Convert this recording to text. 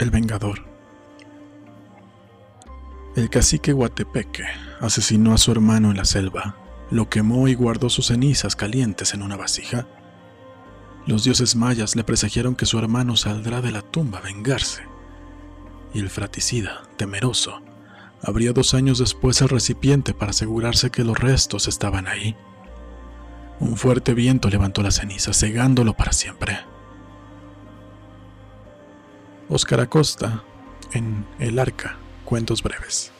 El Vengador. El cacique Guatepeque asesinó a su hermano en la selva, lo quemó y guardó sus cenizas calientes en una vasija. Los dioses mayas le presagiaron que su hermano saldrá de la tumba a vengarse. Y el fraticida, temeroso, abrió dos años después el recipiente para asegurarse que los restos estaban ahí. Un fuerte viento levantó la ceniza, cegándolo para siempre. Oscar Acosta, en El Arca, Cuentos Breves.